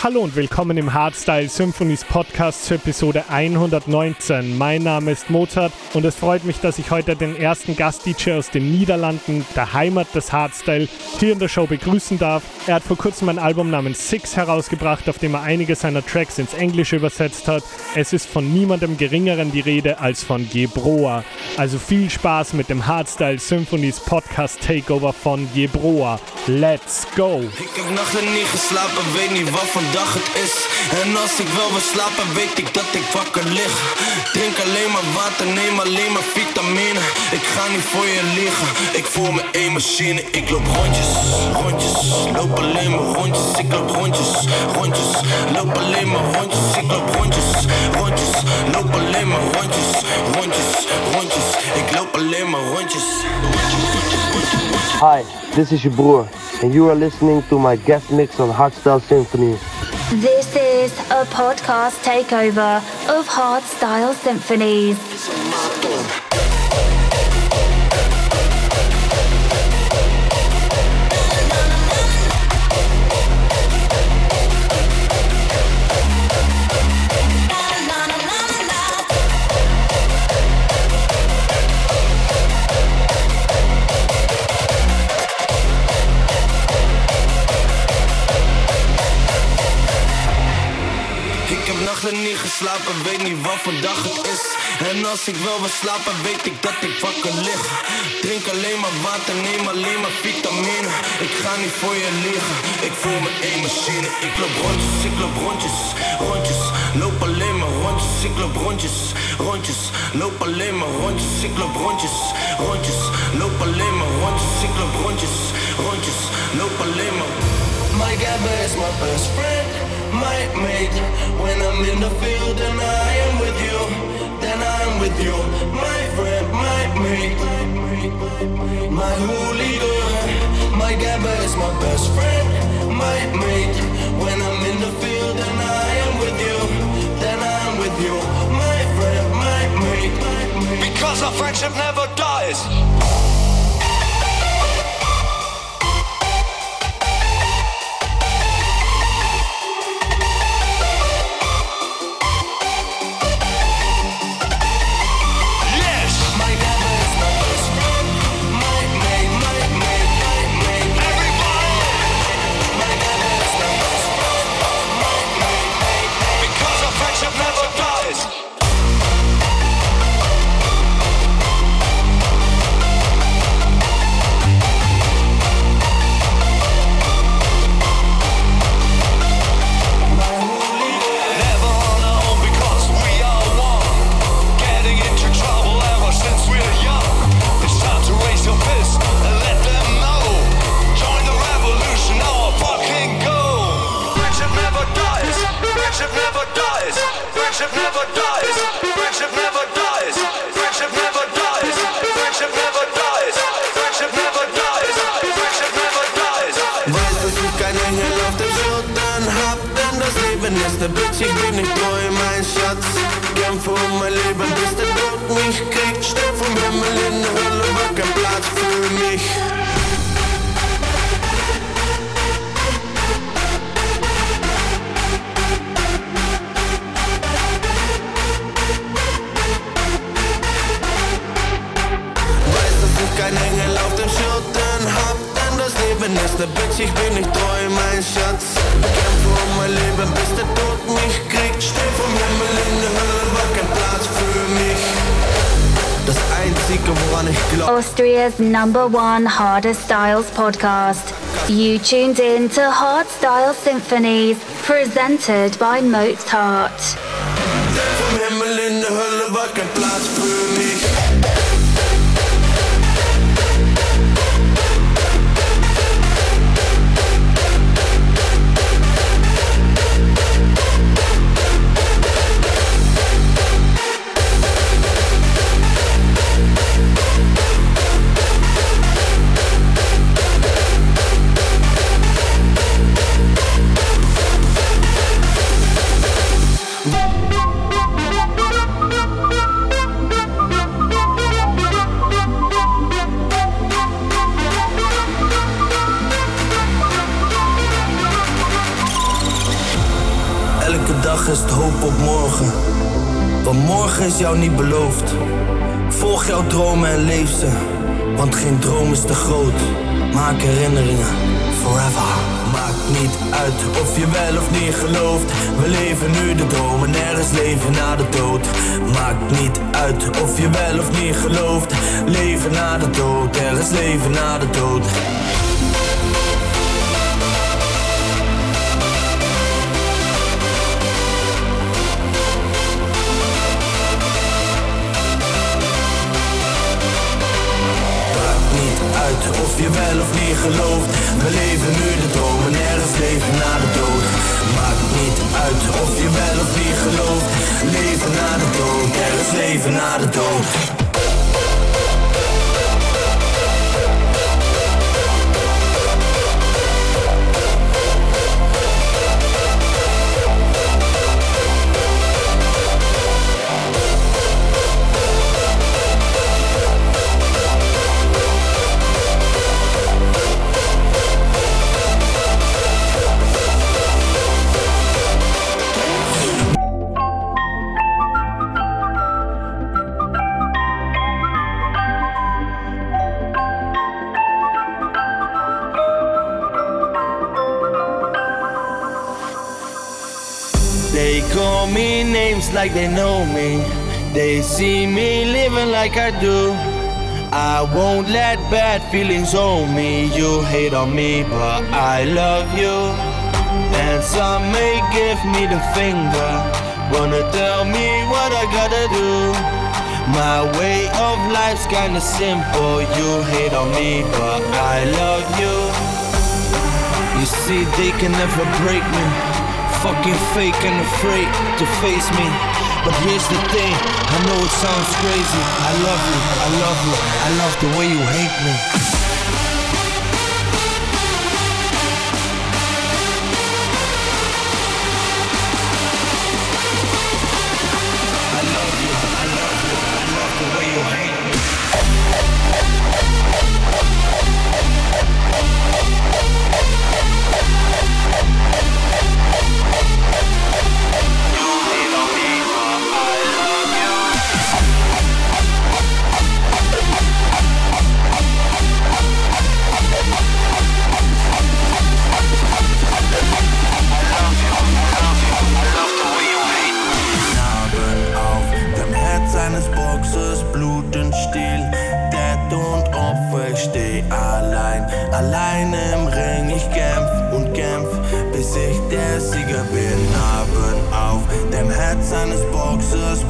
Hallo und willkommen im Hardstyle Symphonies Podcast zur Episode 119. Mein Name ist Mozart und es freut mich, dass ich heute den ersten Gast-DJ aus den Niederlanden, der Heimat des Hardstyle, hier in der Show begrüßen darf. Er hat vor kurzem ein Album namens Six herausgebracht, auf dem er einige seiner Tracks ins Englische übersetzt hat. Es ist von niemandem geringeren die Rede als von Gebroa. Also viel Spaß mit dem Hardstyle Symphonies Podcast Takeover von Gebroa. Let's go! Ik heb nachten niet geslapen, weet niet wat vandaag het is. En als ik wel wil slapen, weet ik dat ik wakker lig. Drink alleen maar water, neem alleen maar vitamine. Ik ga niet voor je liegen, ik voel me één machine. Ik loop rondjes, rondjes, loop alleen maar rondjes. Ik loop rondjes, rondjes, loop alleen maar rondjes. Ik loop rondjes, rondjes, loop alleen maar rondjes. Rondjes, rondjes, ik loop alleen maar rondjes. Hi, this is your broer, and you are listening to my guest mix on Hardstyle Symphony. This is a podcast takeover of Hard Style Symphonies. Nachten niet geslapen, weet niet wat vandaag het is. En als ik wel wil slapen, weet ik dat ik wakker lig. Drink alleen maar water, neem alleen maar vitamine. Ik ga niet voor je liegen, ik voel me één machine. Ik loop rondjes, ik loop rondjes, rondjes. Loop alleen maar rondjes, ik loop rondjes, rondjes. Loop alleen maar rondjes, ik loop rondjes, rondjes. Loop alleen maar rondjes, ik loop rondjes, rondjes. Loop alleen maar. My gabba is my best friend, my mate. When I'm in the field and I am with you, then I'm with you. My friend, my mate, my hooligan. My gabba is my best friend, my mate. When I'm in the field and I am with you, then I'm with you. My friend, my mate. Because our friendship never dies. Ne Bitch, ich bin nicht treu, mein Schatz Kämpfe um mein Leben, bis der Tod mich kriegt Steh vom Himmel in der Hölle, war kein Platz für mich Das Einzige waaraan ik. Austria's number one harder styles podcast. You tuned in to Hard Style Symphonies, presented by Mozart. Vom Himmel in der Hölle war kein Platz für mich. Het hoop op morgen. Want morgen is jou niet beloofd. Volg jouw dromen en leef ze. Want geen droom is te groot. Maak herinneringen forever. Maakt niet uit of je wel of niet gelooft. We leven nu de droom en er is leven na de dood. Maakt niet uit of je wel of niet gelooft. Leven na de dood, er is leven na de dood. Of je wel of niet gelooft. We leven nu de droom en er is leven na de dood. Maakt niet uit of je wel of niet gelooft. Leven na de dood, er is leven na de dood. Like they know me. They see me living like I do. I won't let bad feelings own me. You hate on me, but I love you. And some may give me the finger. Wanna tell me what I gotta do. My way of life's kinda simple. You hate on me, but I love you. You see, they can never break me. Fucking fake and afraid to face me. But here's the thing, I know it sounds crazy. I love you, I love you, I love the way you hate me. Allein, im Ring. Ich kämpf und kämpf, bis ich der Sieger bin. Narben auf dem Herz eines Boxers,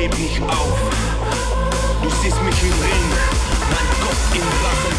geb nicht auf. Du siehst mich im Ring, mein Kopf im Rachen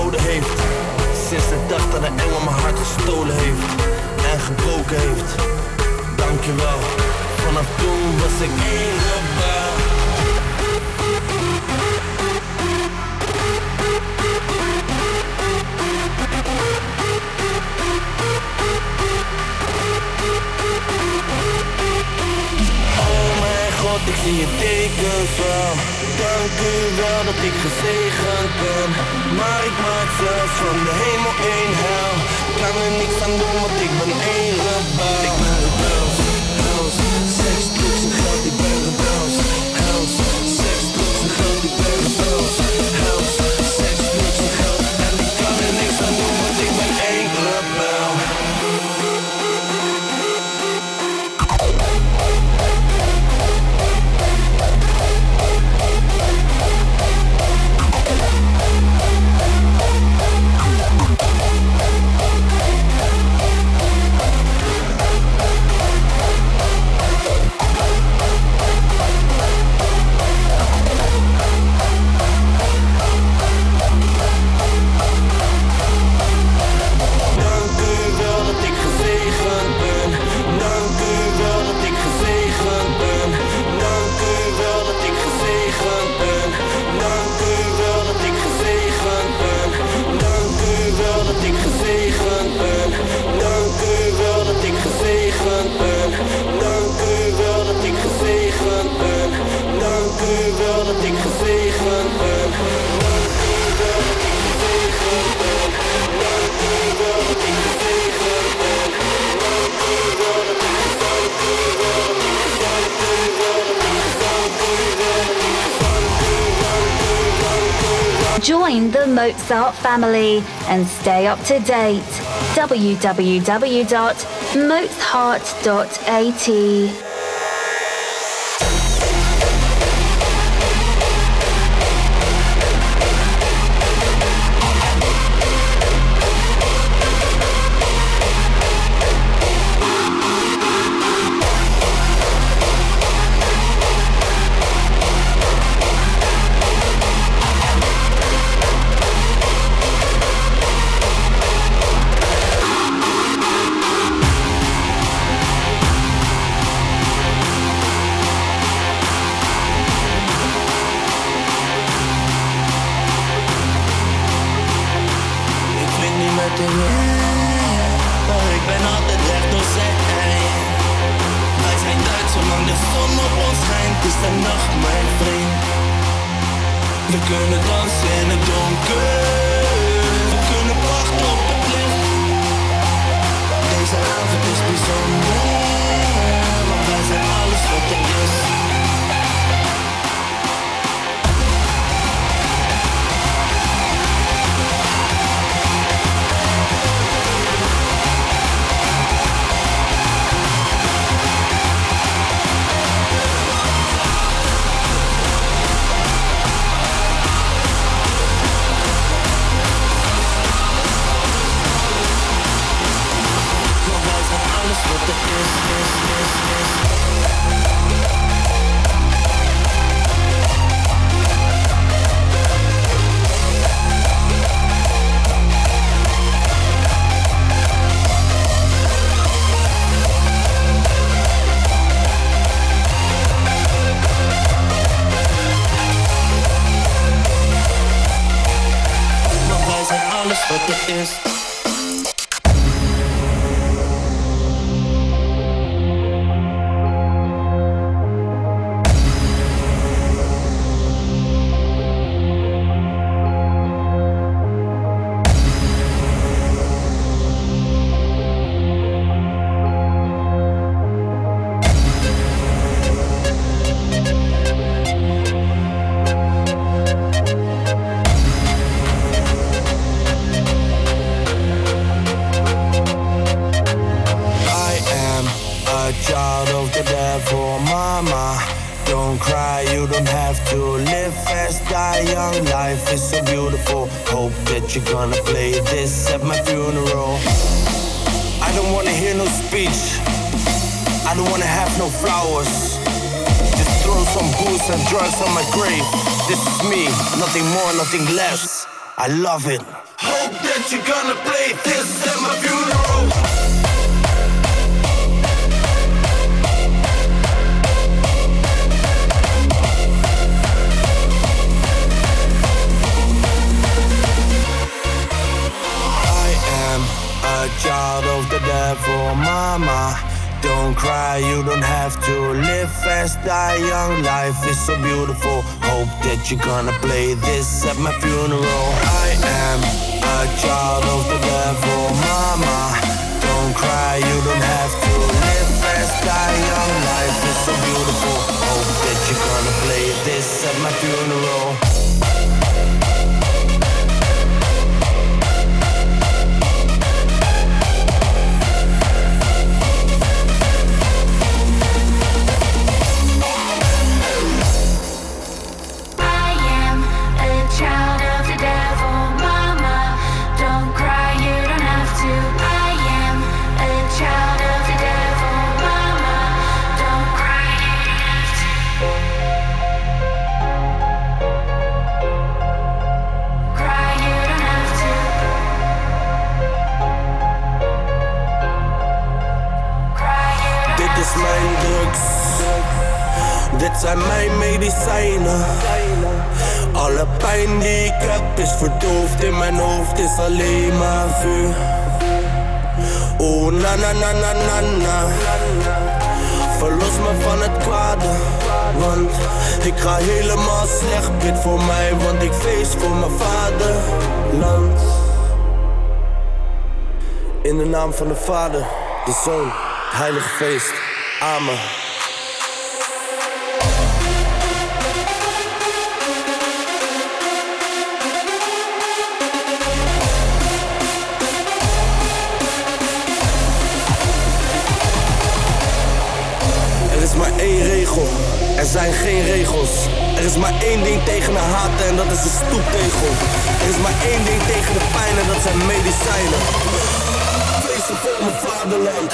heeft. Sinds de dag dat de engel mijn hart gestolen heeft En gebroken heeft. Dankjewel. Vanaf toen was ik één rebel Oh mijn god, ik zie je tekens wel dank u wel dat ik gezegend ben. Maar ik maak zelfs van de hemel een hel. Kan er niks aan doen want ik ben een rebel. Join the Mozart family and stay up to date. www.mozart.at devil, mama. Don't cry, you don't have to live fast, die young. Life is so beautiful. Hope that you're gonna play this at my funeral. I don't wanna hear no speech. I don't wanna have no flowers. Just throw some booze and drugs on my grave. This is me, nothing more, nothing less. I love it. Hope that you're gonna play this at my funeral. A child of the devil, mama. Don't cry, you don't have to live fast, die young. Life is so beautiful. Hope that you're gonna play this at my funeral. I am a child of the devil, mama. Is alleen maar vuur. Oh na na na na na na. Verlos me van het kwade, want ik ga helemaal slecht. Bid voor mij, want ik feest voor mijn vaderland. In de naam van de Vader, de Zoon, het Heilige Feest. Amen. Er zijn geen regels. Er is maar één ding tegen de haten en dat is de stoeptegel. Er is maar één ding tegen de pijn en dat zijn medicijnen. Feesten voor mijn vaderland.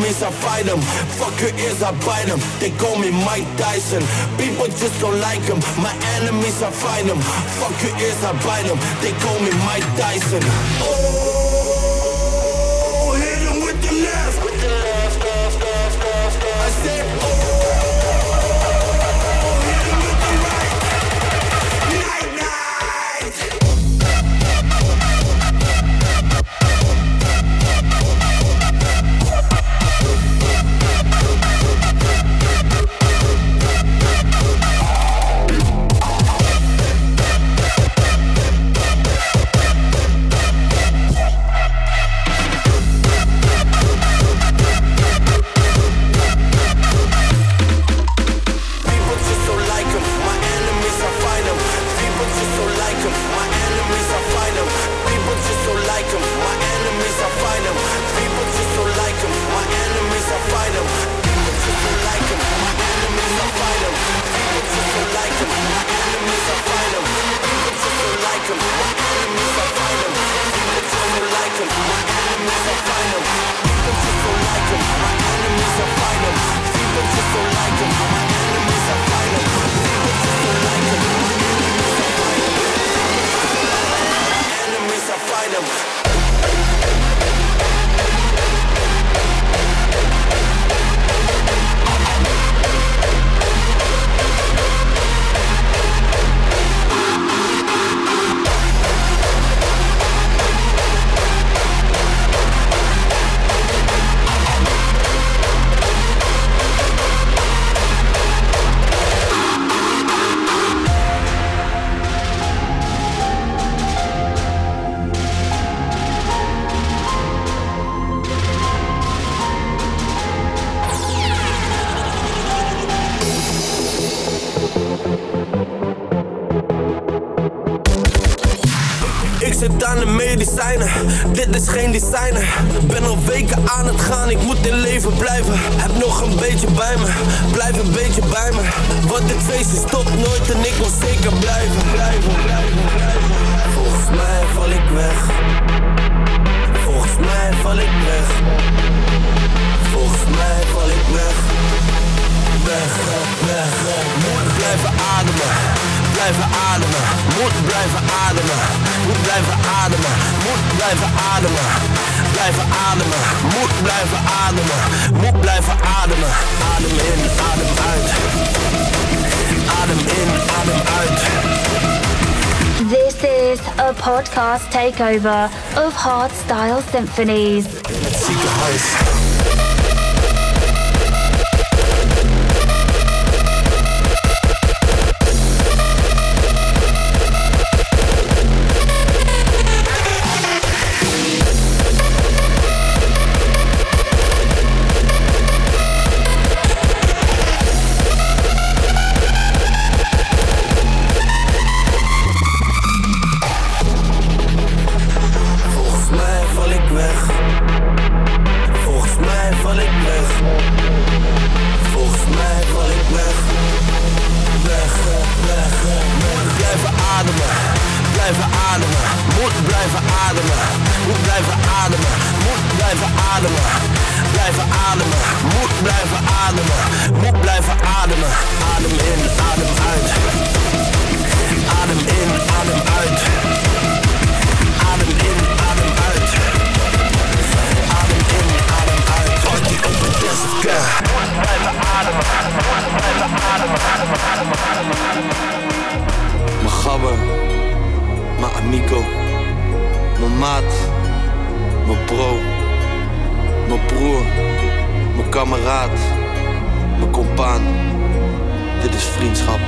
Enemies, I fight them. Fuck your ears, I bite them. They call me Mike Tyson. People just don't like him. My enemies, I fight them. Fuck your ears, I bite them. They call me Mike Tyson. Oh, hit him with the left, left, left, left. I said, just like likable dit is geen designer. Ben al weken aan het gaan, ik moet in leven blijven. Heb nog een beetje bij me, blijf een beetje bij me. Want dit feestje stopt nooit en ik wil zeker blijven. blijven, blijven, blijven. Volgens mij val ik weg. Volgens mij val ik weg. Volgens mij val ik weg. Weg, weg, weg. Moet blijven ademen, blijven ademen. Moet blijven ademen, moet blijven ademen. Moet blijven ademen, blijven ademen. Moet blijven ademen, moet blijven ademen. Adem in, adem uit. Adem in, adem uit. This is a podcast takeover of Hardstyle Symphonies. Het ziekenhuis. Vriendschap.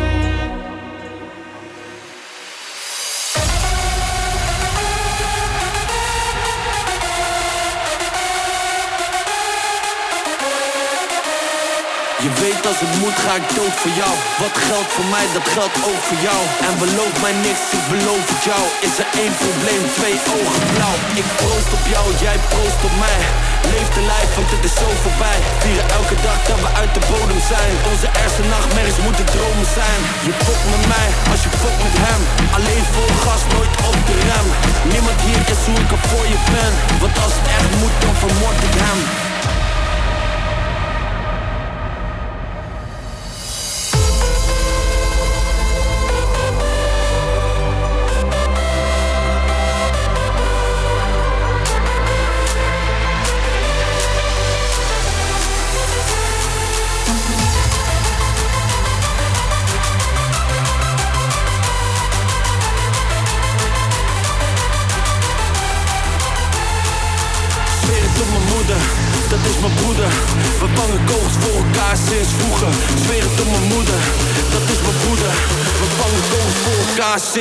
Je weet als het moet ga ik dood voor jou. Wat geldt voor mij, dat geldt ook voor jou. En beloof mij niks, ik beloof het jou. Is er één probleem, twee ogen blauw. Ik proost op jou, jij proost op mij. Leef de lijf, want het is zo voorbij. Vieren elke dag dat we uit de bodem zijn. Onze ergste nachtmerries moeten Je fokt met mij, als je fokt met hem. Alleen vol gas, nooit op de rem. Niemand hier is hoe voor je ben. Want als het echt moet, dan vermoord ik hem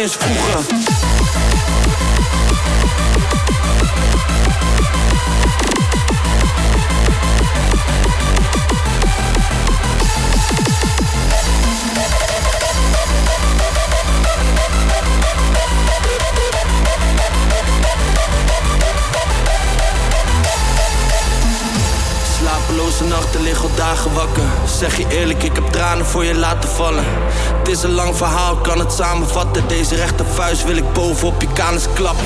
sinds nachten liggen al dagen wakker. Zeg je eerlijk, ik heb tranen voor je laten vallen. Het is een lang verhaal, kan het samenvatten. Deze rechtervuist wil ik bovenop je kanus klappen.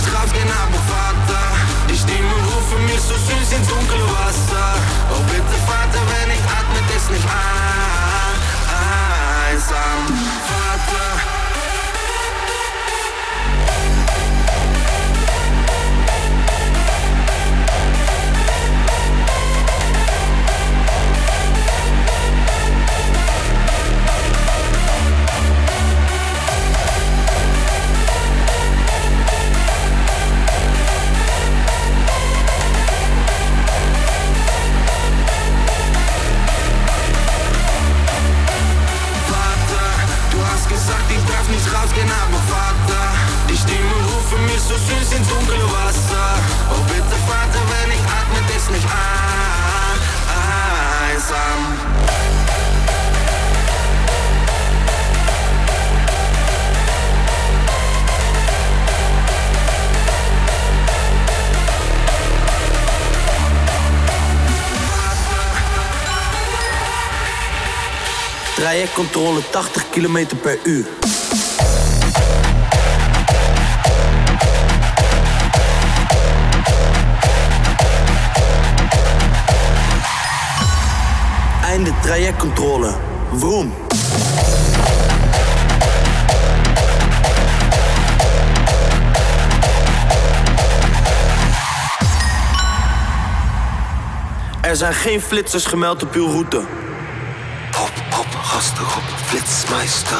Ins Grab gehen aber Vater Ich nehme und rufe mich so süß ins dunkle Wasser Oh bitte Vater, wenn ich atme, ist nicht einsam Vater süß ins dunkle Wasser. Oh bitte Vater, wenn ich atme, ist nicht ein- einsam. Trajectcontrole 80 km per uur. Trajectcontrole. Vroom. Er zijn geen flitsers gemeld op uw route. Hop, hop, gas erop, flitsmeister.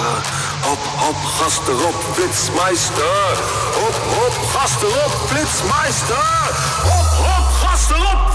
Hop, hop, gas erop, flitsmeister. Hop, hop, gas erop, flitsmeister. Hop, hop, gas erop,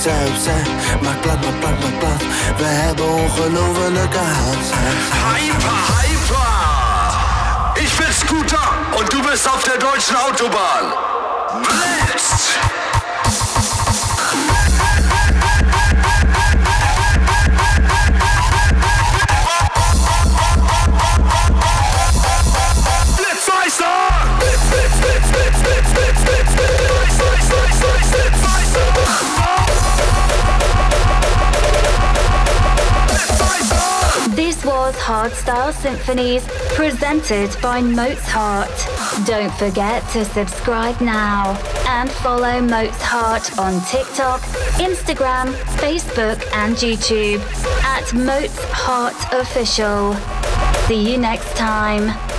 Opzij, opzij. Maak plat, maak plat, maak plat. We hebben ongelofelijke haat. Hyper, hyper! Ich bin Scooter und du bist auf der deutschen Autobahn. Blitz! Hardstyle Symphonies presented by Mozart. Don't forget to subscribe now and follow Mozart on TikTok, Instagram, Facebook, and YouTube at Mozart Official. See you next time.